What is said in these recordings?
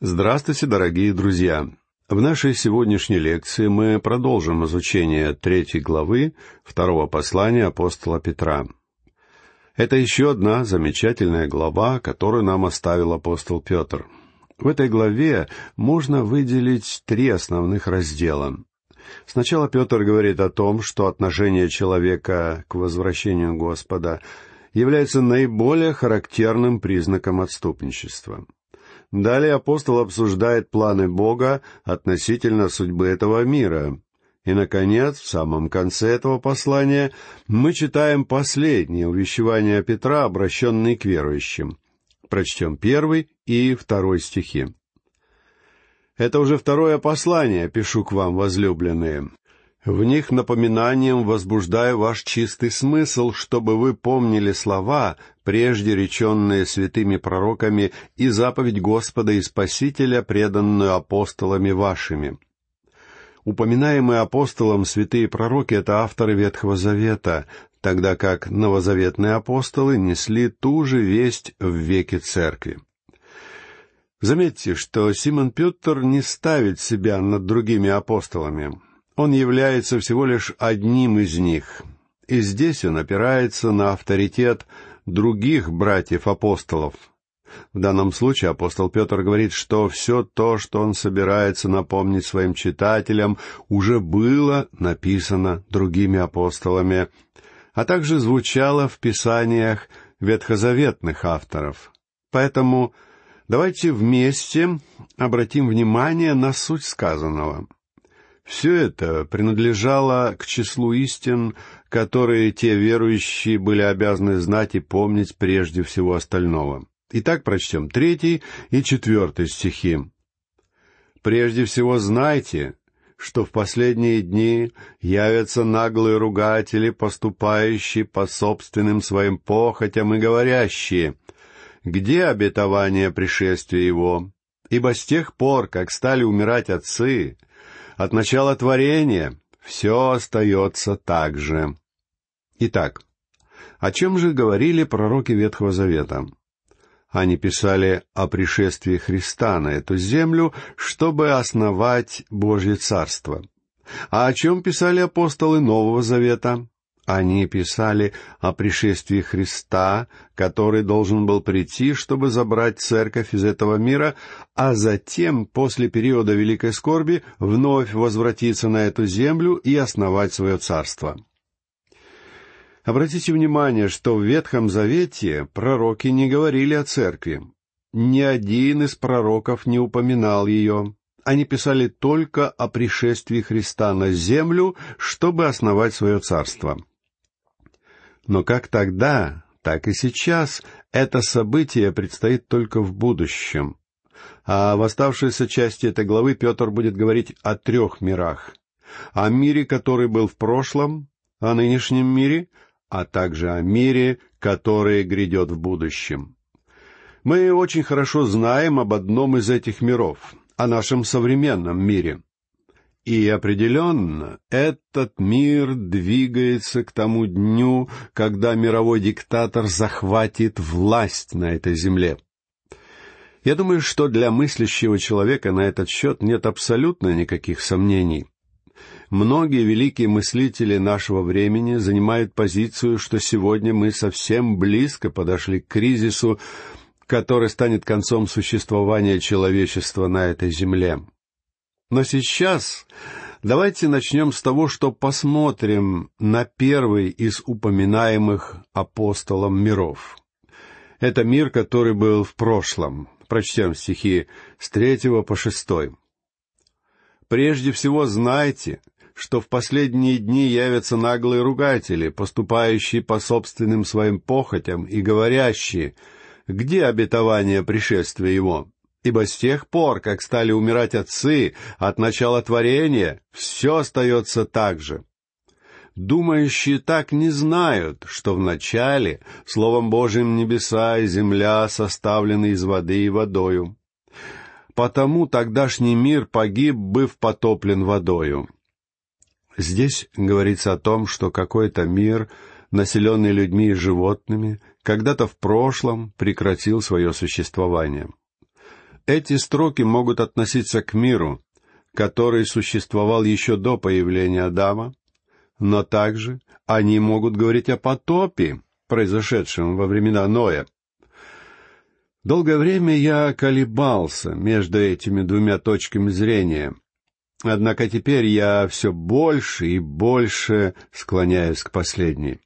Здравствуйте, дорогие друзья! В нашей сегодняшней лекции мы продолжим изучение третьей главы второго послания апостола Петра. Это еще одна замечательная глава, которую нам оставил апостол Петр. В этой главе можно выделить три основных раздела. Сначала Петр говорит о том, что отношение человека к возвращению Господа является наиболее характерным признаком отступничества — Далее апостол обсуждает планы Бога относительно судьбы этого мира. И, наконец, в самом конце этого послания мы читаем последнее увещевание Петра, обращенное к верующим. Прочтем первый и второй стихи. Это уже второе послание, пишу к вам, возлюбленные. В них напоминанием возбуждаю ваш чистый смысл, чтобы вы помнили слова, прежде реченные святыми пророками, и заповедь Господа и Спасителя, преданную апостолами вашими. Упоминаемые апостолом святые пророки — это авторы Ветхого Завета, тогда как новозаветные апостолы несли ту же весть в веке Церкви. Заметьте, что Симон Петр не ставит себя над другими апостолами. Он является всего лишь одним из них. И здесь он опирается на авторитет других братьев-апостолов. В данном случае апостол Петр говорит, что все то, что он собирается напомнить своим читателям, уже было написано другими апостолами, а также звучало в писаниях ветхозаветных авторов. Поэтому давайте вместе обратим внимание на суть сказанного — все это принадлежало к числу истин, которые те верующие были обязаны знать и помнить прежде всего остального. Итак, прочтем третий и четвертый стихи. «Прежде всего знайте, что в последние дни явятся наглые ругатели, поступающие по собственным своим похотям и говорящие, где обетование пришествия его? Ибо с тех пор, как стали умирать отцы, от начала творения все остается так же. Итак, о чем же говорили пророки Ветхого Завета? Они писали о пришествии Христа на эту землю, чтобы основать Божье Царство. А о чем писали апостолы Нового Завета? Они писали о пришествии Христа, который должен был прийти, чтобы забрать церковь из этого мира, а затем, после периода Великой Скорби, вновь возвратиться на эту землю и основать свое царство. Обратите внимание, что в Ветхом Завете пророки не говорили о церкви. Ни один из пророков не упоминал ее. Они писали только о пришествии Христа на землю, чтобы основать свое царство. Но как тогда, так и сейчас это событие предстоит только в будущем. А в оставшейся части этой главы Петр будет говорить о трех мирах. О мире, который был в прошлом, о нынешнем мире, а также о мире, который грядет в будущем. Мы очень хорошо знаем об одном из этих миров, о нашем современном мире. И определенно этот мир двигается к тому дню, когда мировой диктатор захватит власть на этой земле. Я думаю, что для мыслящего человека на этот счет нет абсолютно никаких сомнений. Многие великие мыслители нашего времени занимают позицию, что сегодня мы совсем близко подошли к кризису, который станет концом существования человечества на этой земле. Но сейчас давайте начнем с того, что посмотрим на первый из упоминаемых апостолом миров. Это мир, который был в прошлом. Прочтем стихи с третьего по шестой. «Прежде всего знайте, что в последние дни явятся наглые ругатели, поступающие по собственным своим похотям и говорящие, где обетование пришествия его? Ибо с тех пор, как стали умирать отцы от начала творения, все остается так же. Думающие так не знают, что вначале Словом Божьим небеса и земля составлены из воды и водою. Потому тогдашний мир погиб, быв потоплен водою. Здесь говорится о том, что какой-то мир, населенный людьми и животными, когда-то в прошлом прекратил свое существование — Эти строки могут относиться к миру, который существовал еще до появления Адама, но также они могут говорить о потопе, произошедшем во времена Ноя. Долгое время я колебался между этими двумя точками зрения, однако теперь я все больше и больше склоняюсь к последней.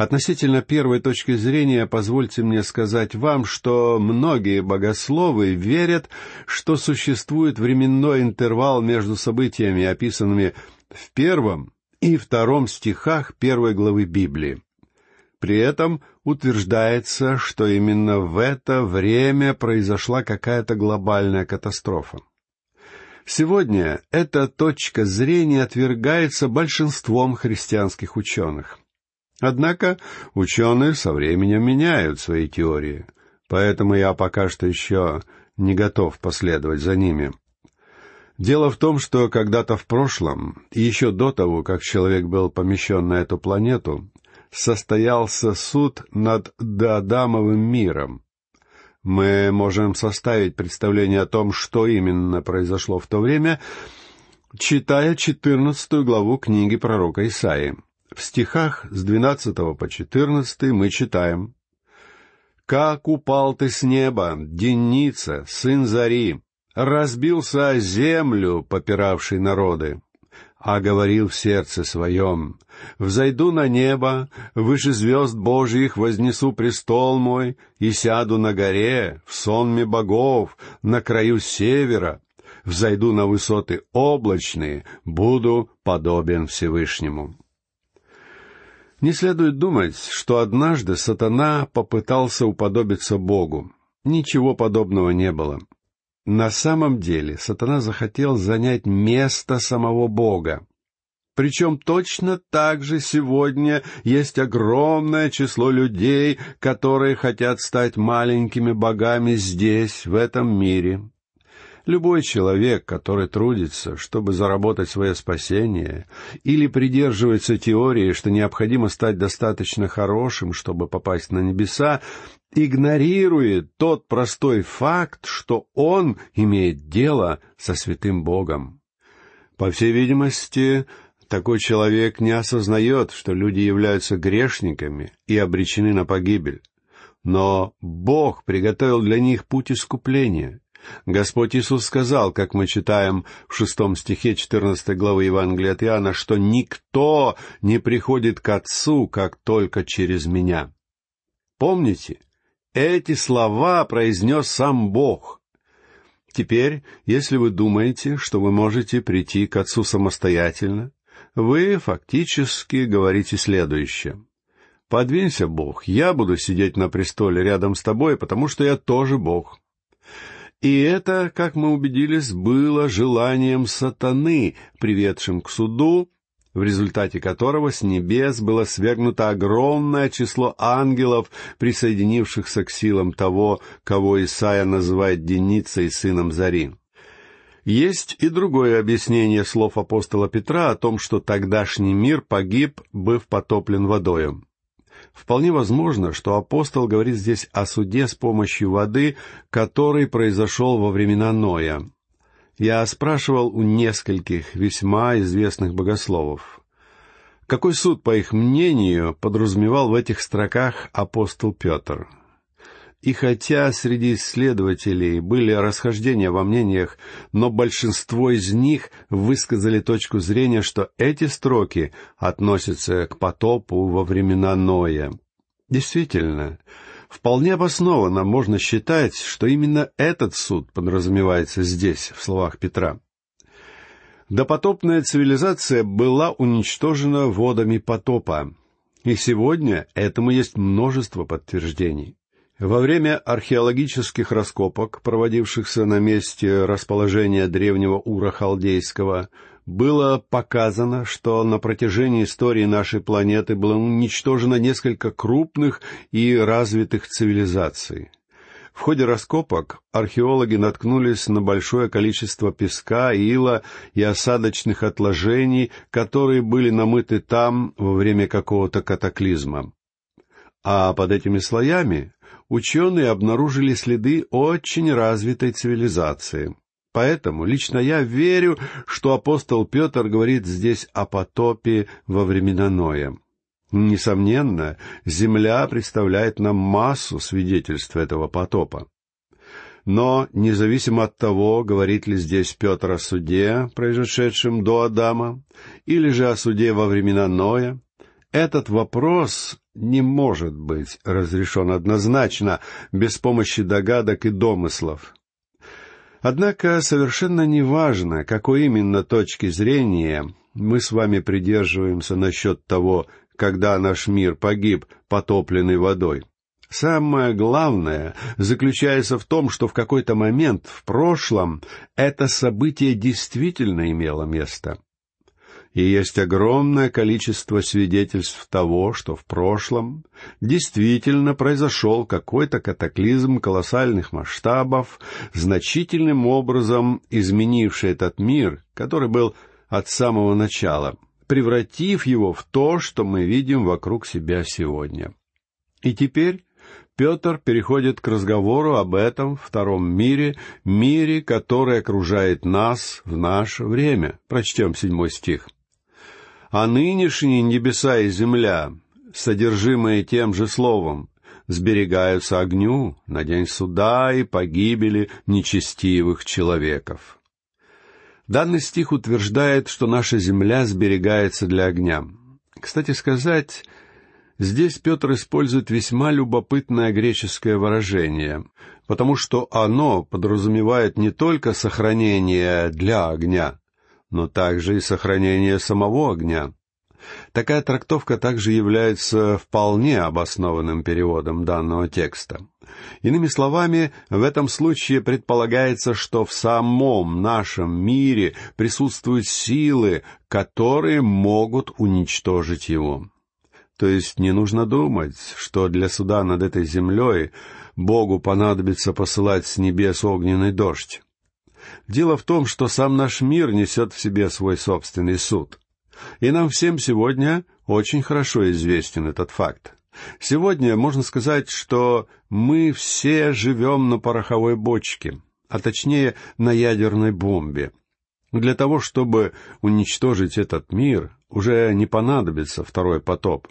Относительно первой точки зрения, позвольте мне сказать вам, что многие богословы верят, что существует временной интервал между событиями, описанными в первом и втором стихах первой главы Библии. При этом утверждается, что именно в это время произошла какая-то глобальная катастрофа. Сегодня эта точка зрения отвергается большинством христианских ученых. Однако ученые со временем меняют свои теории, поэтому я пока что еще не готов последовать за ними. Дело в том, что когда-то в прошлом, еще до того, как человек был помещен на эту планету, состоялся суд над Доадамовым миром. Мы можем составить представление о том, что именно произошло в то время, читая четырнадцатую главу книги пророка Исаии. В стихах с двенадцатого по четырнадцатый мы читаем. «Как упал ты с неба, Деница, сын Зари, разбился о землю, попиравший народы, а говорил в сердце своем, «Взойду на небо, выше звезд Божьих вознесу престол мой, и сяду на горе, в сонме богов, на краю севера, взойду на высоты облачные, буду подобен Всевышнему». Не следует думать, что однажды сатана попытался уподобиться Богу. Ничего подобного не было. На самом деле сатана захотел занять место самого Бога. Причем точно так же сегодня есть огромное число людей, которые хотят стать маленькими богами здесь, в этом мире. Любой человек, который трудится, чтобы заработать свое спасение, или придерживается теории, что необходимо стать достаточно хорошим, чтобы попасть на небеса, игнорирует тот простой факт, что он имеет дело со святым Богом. По всей видимости, такой человек не осознает, что люди являются грешниками и обречены на погибель. Но Бог приготовил для них путь искупления, Господь Иисус сказал, как мы читаем в шестом стихе четырнадцатой главы Евангелия от Иоанна, что никто не приходит к Отцу, как только через Меня. Помните, эти слова произнес сам Бог. Теперь, если вы думаете, что вы можете прийти к Отцу самостоятельно, вы фактически говорите следующее. «Подвинься, Бог, я буду сидеть на престоле рядом с тобой, потому что я тоже Бог». И это, как мы убедились, было желанием сатаны, приведшим к суду, в результате которого с небес было свергнуто огромное число ангелов, присоединившихся к силам того, кого Исаия называет Деницей, сыном Зари. Есть и другое объяснение слов апостола Петра о том, что тогдашний мир погиб, быв потоплен водою. Вполне возможно, что апостол говорит здесь о суде с помощью воды, который произошел во времена Ноя. Я спрашивал у нескольких весьма известных богословов. Какой суд, по их мнению, подразумевал в этих строках апостол Петр? И хотя среди исследователей были расхождения во мнениях, но большинство из них высказали точку зрения, что эти строки относятся к потопу во времена Ноя. Действительно, вполне обоснованно можно считать, что именно этот суд подразумевается здесь, в словах Петра. Допотопная цивилизация была уничтожена водами потопа, и сегодня этому есть множество подтверждений. Во время археологических раскопок, проводившихся на месте расположения древнего Ура Халдейского, было показано, что на протяжении истории нашей планеты было уничтожено несколько крупных и развитых цивилизаций. В ходе раскопок археологи наткнулись на большое количество песка, ила и осадочных отложений, которые были намыты там во время какого-то катаклизма. А под этими слоями ученые обнаружили следы очень развитой цивилизации. Поэтому лично я верю, что апостол Петр говорит здесь о потопе во времена Ноя. Несомненно, Земля представляет нам массу свидетельств этого потопа. Но, независимо от того, говорит ли здесь Петр о суде, произошедшем до Адама, или же о суде во времена Ноя, этот вопрос не может быть разрешен однозначно, без помощи догадок и домыслов. Однако совершенно неважно, какой именно точки зрения мы с вами придерживаемся насчет того, когда наш мир погиб, потопленный водой. Самое главное заключается в том, что в какой-то момент в прошлом это событие действительно имело место. И есть огромное количество свидетельств того, что в прошлом действительно произошел какой-то катаклизм колоссальных масштабов, значительным образом изменивший этот мир, который был от самого начала — превратив его в то, что мы видим вокруг себя сегодня. И теперь Петр переходит к разговору об этом втором мире, мире, который окружает нас в наше время. Прочтем седьмой стих. «А нынешние небеса и земля, содержимые тем же словом, сберегаются огню на день суда и погибели нечестивых человеков». Данный стих утверждает, что наша земля сберегается для огня. Кстати сказать, здесь Петр использует весьма любопытное греческое выражение, потому что оно подразумевает не только сохранение для огня, но также и сохранение самого огня. Такая трактовка также является вполне обоснованным переводом данного текста. Иными словами, в этом случае предполагается, что в самом нашем мире присутствуют силы, которые могут уничтожить его. То есть не нужно думать, что для суда над этой землей Богу понадобится посылать с небес огненный дождь. Дело в том, что сам наш мир несет в себе свой собственный суд. И нам всем сегодня очень хорошо известен этот факт. Сегодня можно сказать, что мы все живем на пороховой бочке, а точнее на ядерной бомбе. Для того, чтобы уничтожить этот мир, уже не понадобится второй потоп.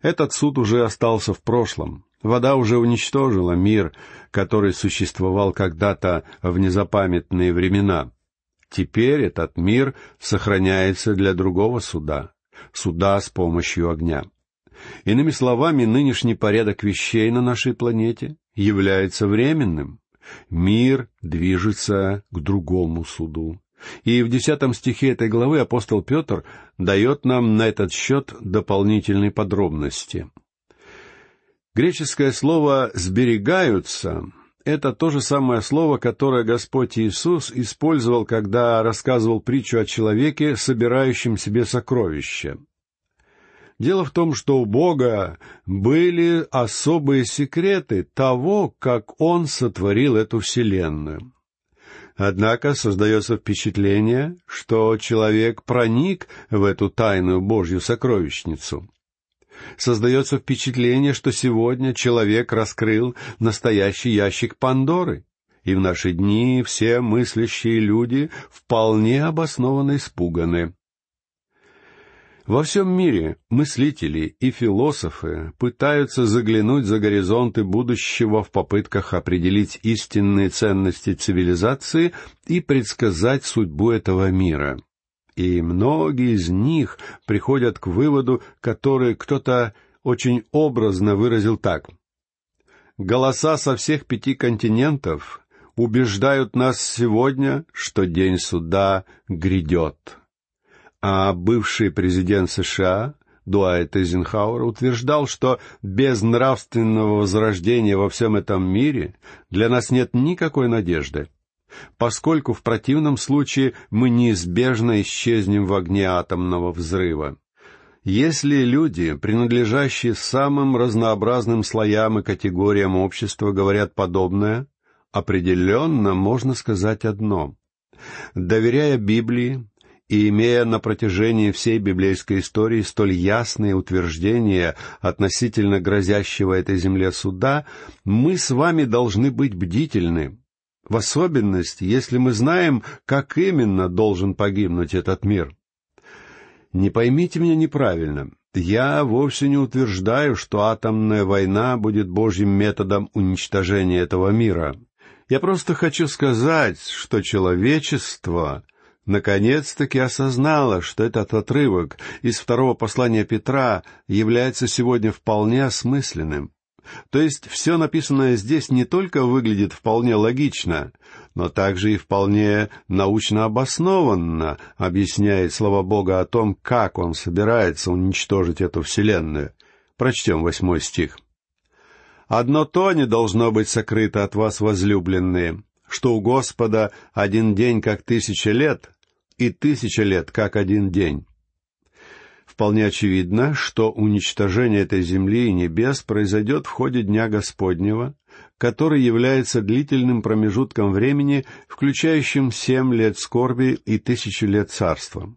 Этот суд уже остался в прошлом. Вода уже уничтожила мир, который существовал когда-то в незапамятные времена. Теперь этот мир сохраняется для другого суда, суда с помощью огня. Иными словами, нынешний порядок вещей на нашей планете является временным. Мир движется к другому суду. И в десятом стихе этой главы апостол Петр дает нам на этот счет дополнительные подробности. Греческое слово «сберегаются» — это то же самое слово, которое Господь Иисус использовал, когда рассказывал притчу о человеке, собирающем себе сокровища. Дело в том, что у Бога были особые секреты того, как Он сотворил эту Вселенную. Однако создается впечатление, что человек проник в эту тайную Божью сокровищницу. Создается впечатление, что сегодня человек раскрыл настоящий ящик Пандоры, и в наши дни все мыслящие люди вполне обоснованно испуганы. Во всем мире мыслители и философы пытаются заглянуть за горизонты будущего в попытках определить истинные ценности цивилизации и предсказать судьбу этого мира. И многие из них приходят к выводу, который кто-то очень образно выразил так. Голоса со всех пяти континентов убеждают нас сегодня, что день суда грядет. А бывший президент США Дуайт Эйзенхауэр утверждал, что без нравственного возрождения во всем этом мире для нас нет никакой надежды, поскольку в противном случае мы неизбежно исчезнем в огне атомного взрыва. Если люди, принадлежащие самым разнообразным слоям и категориям общества, говорят подобное, определенно можно сказать одно. Доверяя Библии, И имея на протяжении всей библейской истории столь ясные утверждения относительно грозящего этой земле суда, мы с вами должны быть бдительны, в особенности, если мы знаем, как именно должен погибнуть этот мир. Не поймите меня неправильно. Я вовсе не утверждаю, что атомная война будет Божьим методом уничтожения этого мира. Я просто хочу сказать, что человечество наконец-таки осознало, что этот отрывок из второго послания Петра является сегодня вполне осмысленным. То есть все написанное здесь не только выглядит вполне логично, но также и вполне научно обоснованно объясняет слова Бога о том, как Он собирается уничтожить эту вселенную. Прочтем восьмой стих. «Одно то не должно быть сокрыто от вас, возлюбленные, что у Господа один день как тысяча лет, и тысяча лет как один день». Вполне очевидно, что уничтожение этой земли и небес произойдет в ходе Дня Господнего, который является длительным промежутком времени, включающим семь лет скорби и тысячу лет царства.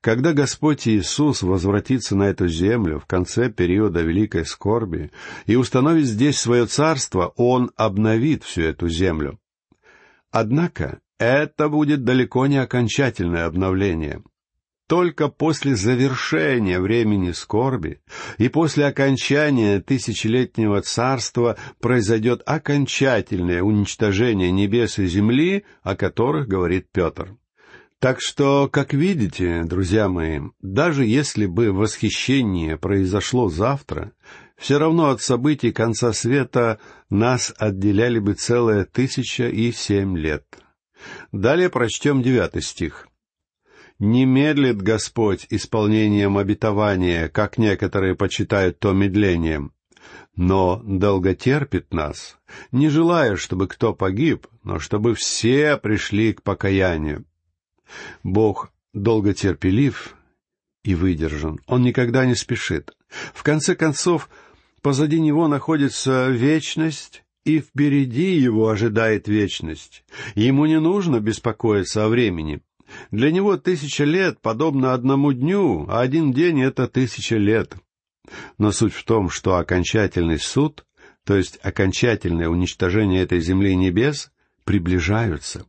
Когда Господь Иисус возвратится на эту землю в конце периода великой скорби и установит здесь свое царство, Он обновит всю эту землю. Однако это будет далеко не окончательное обновление — только после завершения времени скорби и после окончания тысячелетнего царства произойдет окончательное уничтожение небес и земли, о которых говорит Петр. Так что, как видите, друзья мои, даже если бы восхищение произошло завтра, все равно от событий конца света нас отделяли бы целая тысяча и семь лет. Далее прочтем девятый стих — не медлит Господь исполнением обетования, как некоторые почитают то медлением, но долготерпит нас, не желая, чтобы кто погиб, но чтобы все пришли к покаянию. Бог долготерпелив и выдержан, Он никогда не спешит. В конце концов, позади Него находится вечность, и впереди Его ожидает вечность. Ему не нужно беспокоиться о времени. Для него тысяча лет подобно одному дню, а один день — это тысяча лет. Но суть в том, что окончательный суд, то есть окончательное уничтожение этой земли и небес, приближаются.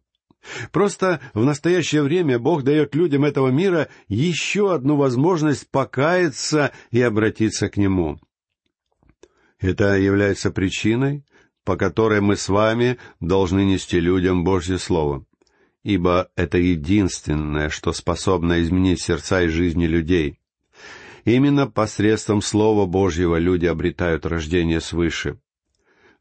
Просто в настоящее время Бог дает людям этого мира еще одну возможность покаяться и обратиться к Нему. Это является причиной, по которой мы с вами должны нести людям Божье Слово ибо это единственное, что способно изменить сердца и жизни людей. Именно посредством Слова Божьего люди обретают рождение свыше.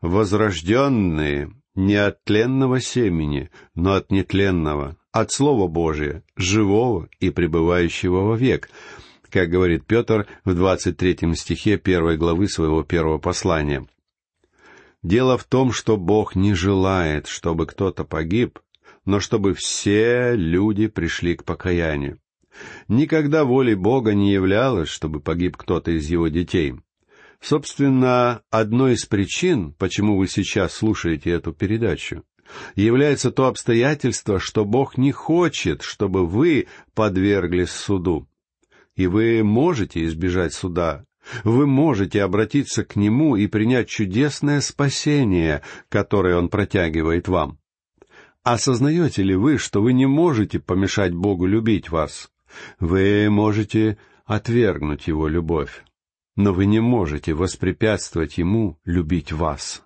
Возрожденные не от тленного семени, но от нетленного, от Слова Божия, живого и пребывающего вовек, как говорит Петр в двадцать третьем стихе первой главы своего первого послания. Дело в том, что Бог не желает, чтобы кто-то погиб, но чтобы все люди пришли к покаянию. Никогда волей Бога не являлось, чтобы погиб кто-то из его детей. Собственно, одной из причин, почему вы сейчас слушаете эту передачу, является то обстоятельство, что Бог не хочет, чтобы вы подверглись суду. И вы можете избежать суда. Вы можете обратиться к Нему и принять чудесное спасение, которое Он протягивает вам. Осознаете ли вы, что вы не можете помешать Богу любить вас? Вы можете отвергнуть Его любовь, но вы не можете воспрепятствовать Ему любить вас.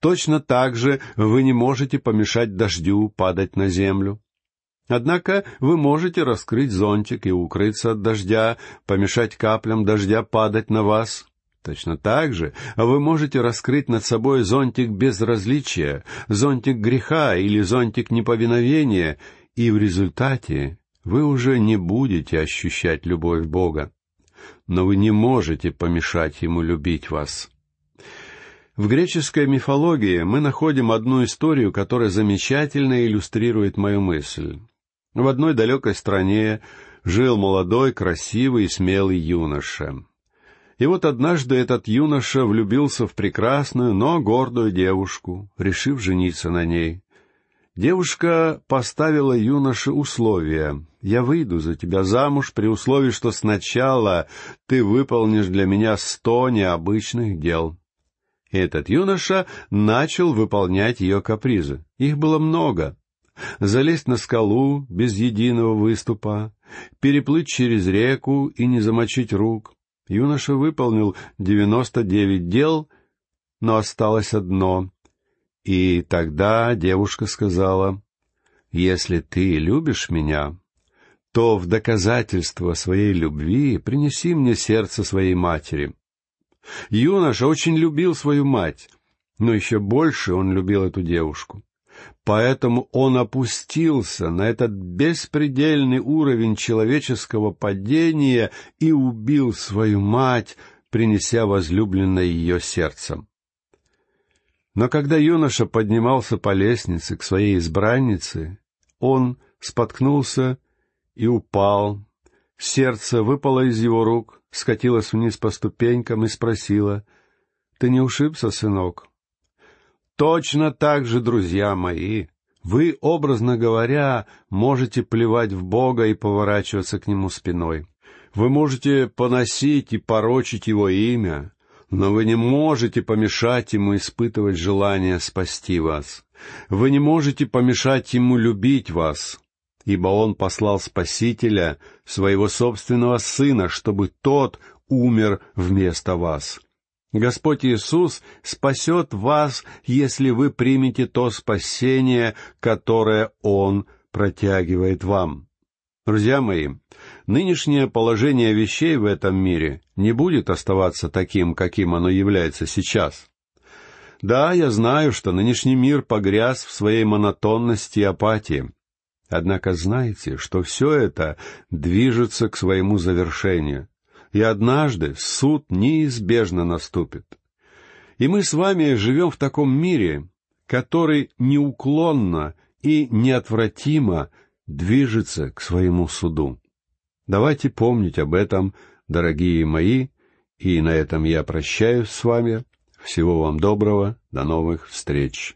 Точно так же вы не можете помешать дождю падать на землю. Однако вы можете раскрыть зонтик и укрыться от дождя, помешать каплям дождя падать на вас. Точно так же вы можете раскрыть над собой зонтик безразличия, зонтик греха или зонтик неповиновения, и в результате вы уже не будете ощущать любовь Бога. Но вы не можете помешать Ему любить вас. В греческой мифологии мы находим одну историю, которая замечательно иллюстрирует мою мысль. В одной далекой стране жил молодой, красивый и смелый юноша. И вот однажды этот юноша влюбился в прекрасную, но гордую девушку, решив жениться на ней. Девушка поставила юноше условия. «Я выйду за тебя замуж при условии, что сначала ты выполнишь для меня сто необычных дел». И этот юноша начал выполнять ее капризы. Их было много. Залезть на скалу без единого выступа, переплыть через реку и не замочить рук. Юноша выполнил девяносто девять дел, но осталось одно и тогда девушка сказала, «Если ты любишь меня, то в доказательство своей любви принеси мне сердце своей матери». Юноша очень любил свою мать, но еще больше он любил эту девушку. Поэтому он опустился на этот беспредельный уровень человеческого падения и убил свою мать, принеся возлюбленное ее сердцем. Но когда юноша поднимался по лестнице к своей избраннице, он споткнулся и упал. Сердце выпало из его рук, скатилось вниз по ступенькам и спросило, «Ты не ушибся, сынок?» Точно так же, друзья мои, вы, образно говоря, можете плевать в Бога и поворачиваться к Нему спиной. Вы можете поносить и порочить Его имя, но вы не можете помешать ему испытывать желание спасти вас. Вы не можете помешать ему любить вас, ибо он послал Спасителя, своего собственного Сына, чтобы тот умер вместо вас. Господь Иисус спасет вас, если вы примете то спасение, которое Он протягивает вам. Друзья мои, нынешнее положение вещей в этом мире не будет оставаться таким, каким оно является сейчас. Да, я знаю, что нынешний мир погряз в своей монотонности и апатии. Однако знаете, что все это движется к своему завершению, и однажды суд неизбежно наступит. И мы с вами живем в таком мире, который неуклонно и неотвратимо движется к своему суду. Давайте помнить об этом, дорогие мои, и на этом я прощаюсь с вами. Всего вам доброго, до новых встреч.